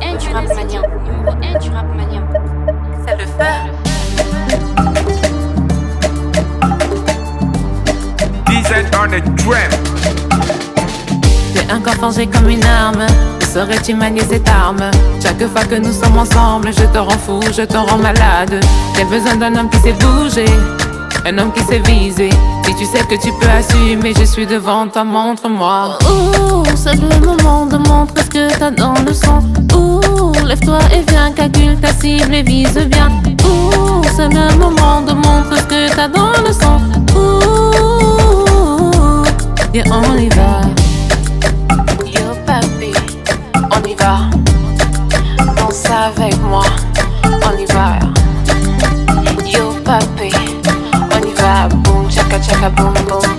1 du rap mania. Numéro 1 du rap mania. C'est le feu. Design on a drum. T'es un corps forgé comme une arme. Saurais-tu manier cette arme Chaque fois que nous sommes ensemble, je te rends fou, je te rends malade. J'ai besoin d'un homme qui sait bouger, un homme qui sait viser. Si tu sais que tu peux assumer, je suis devant toi, montre-moi. Ouh, c'est le moment de montrer ce que t'as dans lève-toi et viens, calcule ta cible et vise bien. Ouh, c'est le moment de montrer ce que t'as dans le sang. Ouh, Viens, on y va. Yo papi, on y va. Danse avec moi, on y va. Yo papi, on y va. Boom chaka chaka boom boom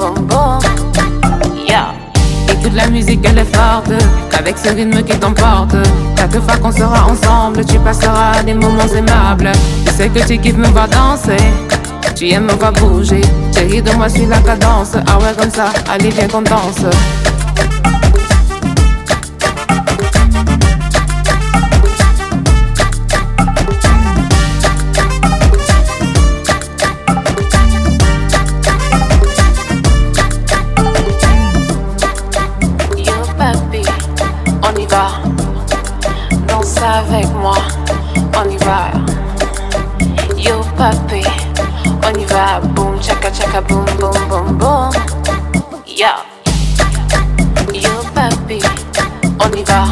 musique, elle est forte, avec ce rythme qui t'emporte. Chaque fois qu'on sera ensemble, tu passeras des moments aimables. Je sais que tu kiffes me voir danser, tu aimes me voir bouger. Chérie, de moi, suis la cadence. Ah ouais, comme ça, allez, viens qu'on danse. Avec moi, on y va. Yo papi, on y va. Boom chaka chaka boom boom boom boom. Yeah. Yo papi, on y va.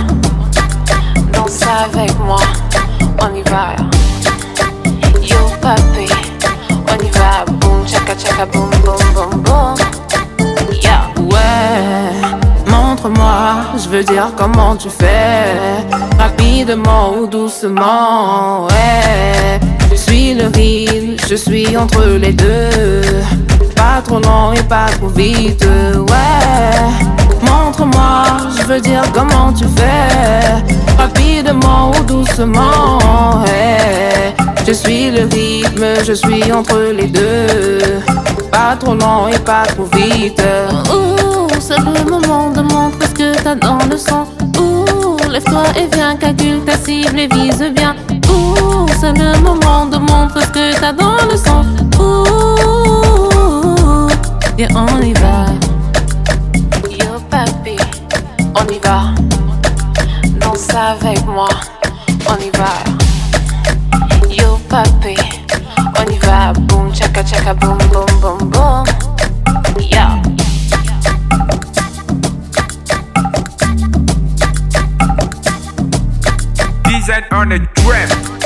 Danse avec moi, on y va. Yo papi, on y va. Boom chaka chaka boom boom boom boom. Veux dire comment tu fais. Rapidement ou doucement, ouais. Je suis le rythme, je suis entre les deux. Pas trop lent et pas trop vite, ouais. Montre-moi, je veux dire comment tu fais. Rapidement ou doucement, ouais. Je suis le rythme, je suis entre les deux. Pas trop lent et pas trop vite. ouh, c'est le moment de montrer que t'as dans le sang. Ouh, lève-toi et viens, calcule ta cible et vise bien. Ouh, c'est le moment de montrer ce que t'as dans le sang. Ouh, Viens, on y va. Yo papi, on y va. Danse avec moi, on y va. Yo papi, on y va. Boom chaka chaka boom boom boom and on a drift.